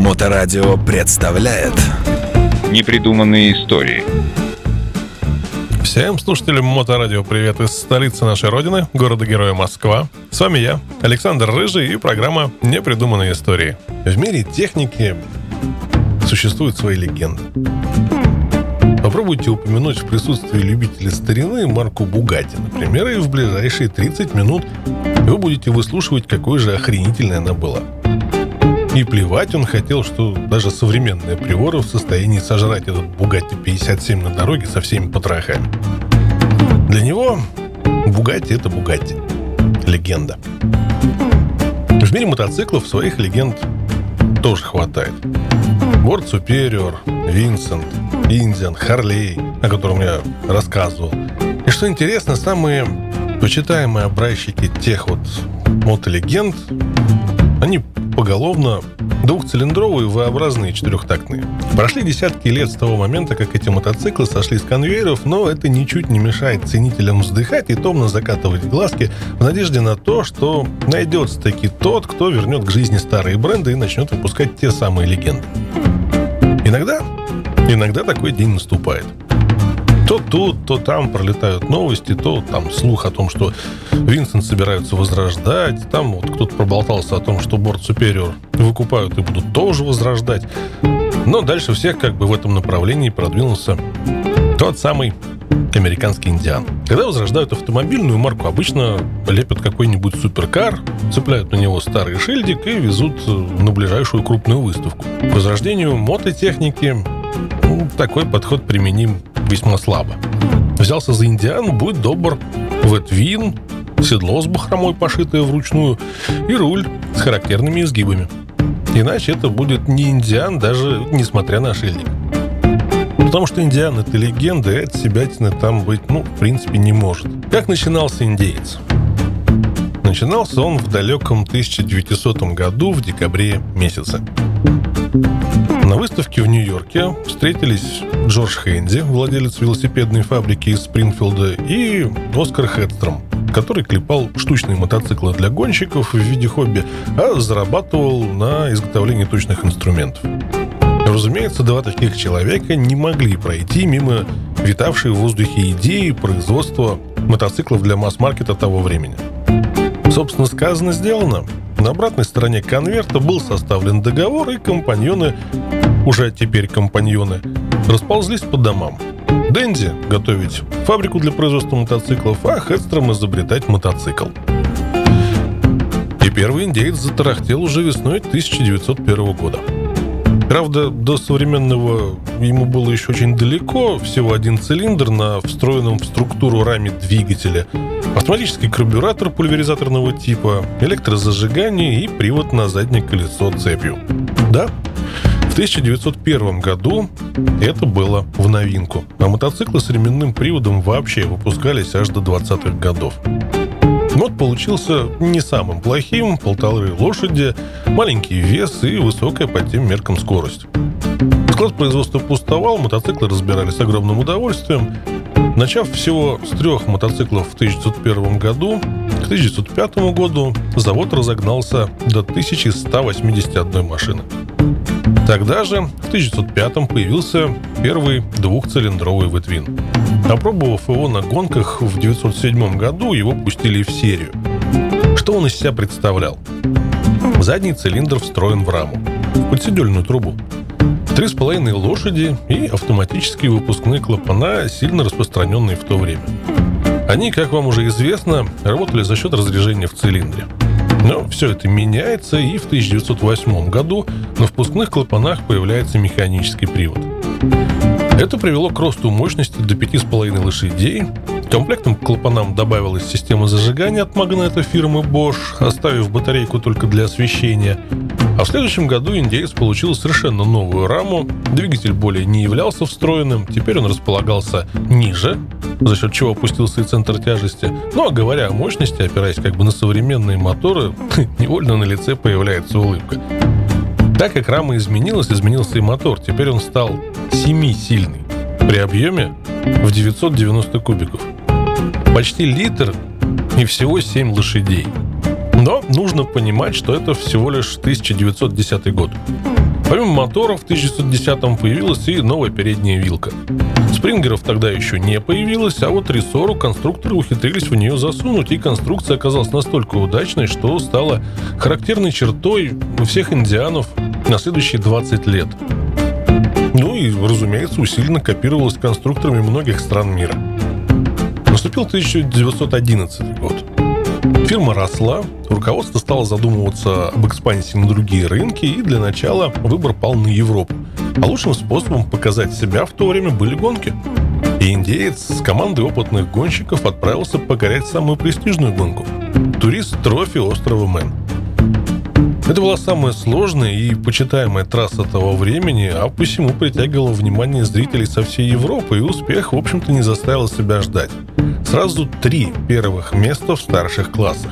Моторадио представляет Непридуманные истории Всем слушателям Моторадио привет из столицы нашей родины, города-героя Москва. С вами я, Александр Рыжий и программа «Непридуманные истории». В мире техники существуют свои легенды. Попробуйте упомянуть в присутствии любителей старины марку Бугати, например, и в ближайшие 30 минут вы будете выслушивать, какой же охренительной она была. И плевать он хотел, что даже современные приоры в состоянии сожрать этот Бугатти 57 на дороге со всеми потрохами. Для него Бугатти — это Бугатти. Легенда. В мире мотоциклов своих легенд тоже хватает. Борт Superior, Винсент, Индиан, Харлей, о котором я рассказывал. И что интересно, самые почитаемые образчики тех вот мотолегенд, они поголовно двухцилиндровые V-образные четырехтактные. Прошли десятки лет с того момента, как эти мотоциклы сошли с конвейеров, но это ничуть не мешает ценителям вздыхать и томно закатывать глазки в надежде на то, что найдется таки тот, кто вернет к жизни старые бренды и начнет выпускать те самые легенды. Иногда, иногда такой день наступает. То тут, то там пролетают новости, то там слух о том, что Винсент собираются возрождать, там вот кто-то проболтался о том, что борт Superior выкупают и будут тоже возрождать. Но дальше всех как бы в этом направлении продвинулся тот самый американский индиан. Когда возрождают автомобильную марку, обычно лепят какой-нибудь суперкар, цепляют на него старый шильдик и везут на ближайшую крупную выставку. К возрождению мототехники ну, такой подход применим весьма слабо. Взялся за индиан, будь добр, ветвин, седло с бахромой, пошитое вручную, и руль с характерными изгибами. Иначе это будет не индиан, даже несмотря на шильник. Потому что индиан — это легенда, и от себятины там быть, ну, в принципе, не может. Как начинался индеец? Начинался он в далеком 1900 году в декабре месяце. На выставке в Нью-Йорке встретились Джордж Хэнди, владелец велосипедной фабрики из Спрингфилда, и Оскар Хедстром, который клепал штучные мотоциклы для гонщиков в виде хобби, а зарабатывал на изготовлении точных инструментов. Разумеется, два таких человека не могли пройти мимо витавшей в воздухе идеи производства мотоциклов для масс-маркета того времени. Собственно, сказано, сделано. На обратной стороне конверта был составлен договор, и компаньоны, уже теперь компаньоны, расползлись по домам. Дэнди готовить фабрику для производства мотоциклов, а Хедстром изобретать мотоцикл. И первый индейец затарахтел уже весной 1901 года. Правда, до современного ему было еще очень далеко. Всего один цилиндр на встроенном в структуру раме двигателя – Автоматический карбюратор пульверизаторного типа, электрозажигание и привод на заднее колесо цепью. Да, в 1901 году это было в новинку, а мотоциклы с ременным приводом вообще выпускались аж до 20-х годов. Мод получился не самым плохим, полторы лошади, маленький вес и высокая по тем меркам скорость. Склад производства пустовал, мотоциклы разбирали с огромным удовольствием, Начав всего с трех мотоциклов в 1901 году, к 1905 году завод разогнался до 1181 машины. Тогда же, в 1905 появился первый двухцилиндровый Ветвин. Опробовав его на гонках в 1907 году, его пустили в серию. Что он из себя представлял? Задний цилиндр встроен в раму, в подседельную трубу – Три с половиной лошади и автоматические выпускные клапана, сильно распространенные в то время. Они, как вам уже известно, работали за счет разряжения в цилиндре. Но все это меняется, и в 1908 году на впускных клапанах появляется механический привод. Это привело к росту мощности до 5,5 лошадей. Комплектом к клапанам добавилась система зажигания от магната фирмы Bosch, оставив батарейку только для освещения – а в следующем году индеец получил совершенно новую раму. Двигатель более не являлся встроенным, теперь он располагался ниже, за счет чего опустился и центр тяжести. Ну а говоря о мощности, опираясь как бы на современные моторы, невольно на лице появляется улыбка. Так как рама изменилась, изменился и мотор. Теперь он стал 7-сильный при объеме в 990 кубиков. Почти литр и всего 7 лошадей – но нужно понимать, что это всего лишь 1910 год. Помимо моторов, в 1910-м появилась и новая передняя вилка. Спрингеров тогда еще не появилось, а вот рессору конструкторы ухитрились в нее засунуть, и конструкция оказалась настолько удачной, что стала характерной чертой у всех индианов на следующие 20 лет. Ну и, разумеется, усиленно копировалась конструкторами многих стран мира. Наступил 1911 год. Фирма росла, руководство стало задумываться об экспансии на другие рынки, и для начала выбор пал на Европу. А лучшим способом показать себя в то время были гонки. И индеец с командой опытных гонщиков отправился покорять самую престижную гонку – турист трофи острова Мэн. Это была самая сложная и почитаемая трасса того времени, а посему притягивала внимание зрителей со всей Европы, и успех, в общем-то, не заставил себя ждать. Сразу три первых места в старших классах.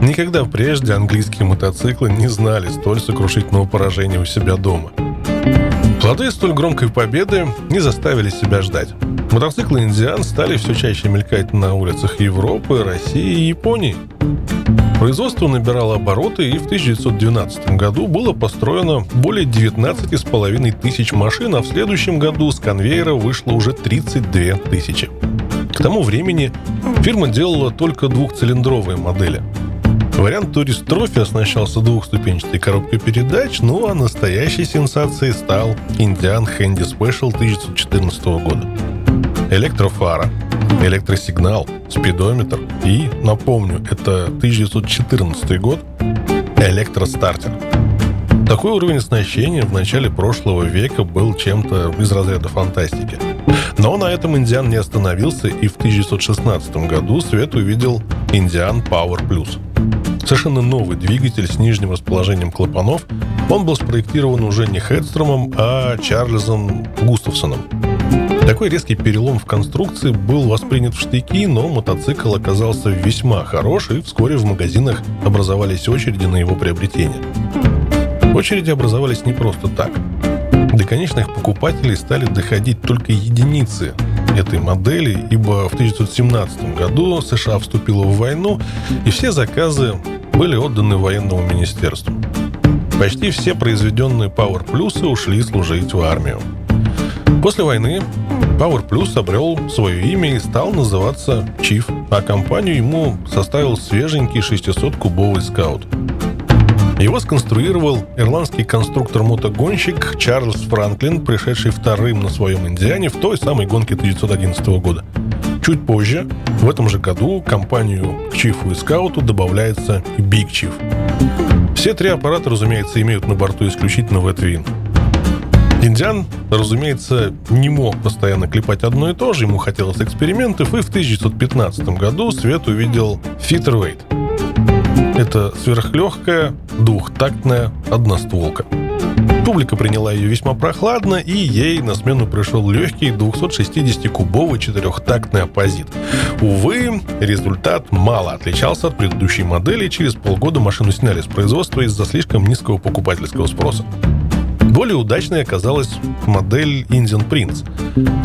Никогда прежде английские мотоциклы не знали столь сокрушительного поражения у себя дома. Плоды столь громкой победы не заставили себя ждать. Мотоциклы «Индиан» стали все чаще мелькать на улицах Европы, России и Японии. Производство набирало обороты, и в 1912 году было построено более 19,5 тысяч машин, а в следующем году с конвейера вышло уже 32 тысячи. К тому времени фирма делала только двухцилиндровые модели. Вариант Tourist Trophy оснащался двухступенчатой коробкой передач, ну а настоящей сенсацией стал Indian Hendee Special 1914 года. Электрофара, электросигнал, спидометр и, напомню, это 1914 год, электростартер. Такой уровень оснащения в начале прошлого века был чем-то из разряда фантастики. Но на этом Индиан не остановился, и в 1916 году свет увидел Индиан Power Plus. Совершенно новый двигатель с нижним расположением клапанов. Он был спроектирован уже не Хедстромом, а Чарльзом Густавсоном. Такой резкий перелом в конструкции был воспринят в штыки, но мотоцикл оказался весьма хорош, и вскоре в магазинах образовались очереди на его приобретение. Очереди образовались не просто так. До конечных покупателей стали доходить только единицы этой модели, ибо в 1917 году США вступила в войну, и все заказы были отданы военному министерству. Почти все произведенные Power Plus ушли служить в армию. После войны Power Plus обрел свое имя и стал называться Chief, а компанию ему составил свеженький 600-кубовый скаут. Его сконструировал ирландский конструктор-мотогонщик Чарльз Франклин, пришедший вторым на своем «Индиане» в той самой гонке 1911 года. Чуть позже, в этом же году, компанию к Чифу и Скауту добавляется Big Chief. Все три аппарата, разумеется, имеют на борту исключительно V-Twin. Индиан, разумеется, не мог постоянно клепать одно и то же, ему хотелось экспериментов, и в 1915 году Свет увидел Fitterweight. Это сверхлегкая, двухтактная одностволка. Публика приняла ее весьма прохладно, и ей на смену пришел легкий 260-кубовый четырехтактный оппозит. Увы, результат мало отличался от предыдущей модели, через полгода машину сняли с производства из-за слишком низкого покупательского спроса. Более удачной оказалась модель Indian Prince.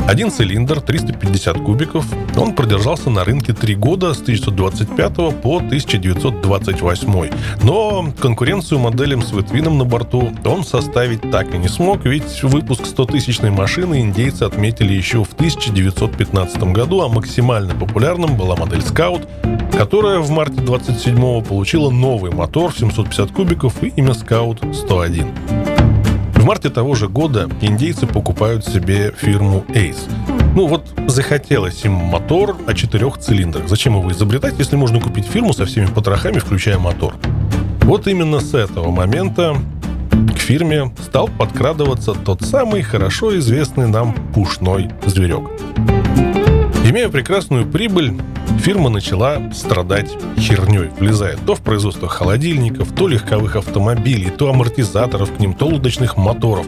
Один цилиндр, 350 кубиков. Он продержался на рынке 3 года с 1925 по 1928. Но конкуренцию моделям с ветвином на борту он составить так и не смог, ведь выпуск 100-тысячной машины индейцы отметили еще в 1915 году, а максимально популярным была модель Scout, которая в марте 27 получила новый мотор в 750 кубиков и имя Scout 101. В марте того же года индейцы покупают себе фирму Ace. Ну вот захотелось им мотор о четырех цилиндрах. Зачем его изобретать, если можно купить фирму со всеми потрохами, включая мотор? Вот именно с этого момента к фирме стал подкрадываться тот самый хорошо известный нам пушной зверек. Имея прекрасную прибыль, фирма начала страдать херней, влезая то в производство холодильников, то легковых автомобилей, то амортизаторов к ним, то лодочных моторов.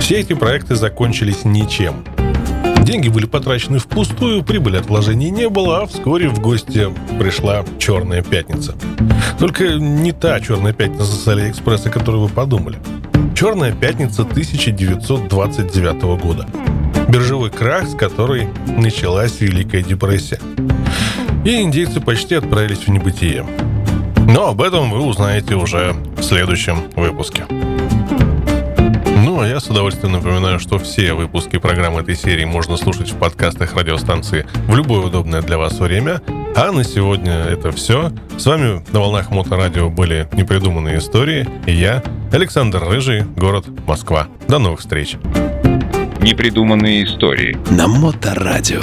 Все эти проекты закончились ничем. Деньги были потрачены впустую, прибыли от вложений не было, а вскоре в гости пришла «Черная пятница». Только не та «Черная пятница» с Алиэкспресса, которую вы подумали. «Черная пятница» 1929 года – биржевой крах, с которой началась Великая депрессия. И индейцы почти отправились в небытие. Но об этом вы узнаете уже в следующем выпуске. Ну, а я с удовольствием напоминаю, что все выпуски программы этой серии можно слушать в подкастах радиостанции в любое удобное для вас время. А на сегодня это все. С вами на волнах Моторадио были непридуманные истории. И я, Александр Рыжий, город Москва. До новых встреч. Непридуманные истории. На Моторадио.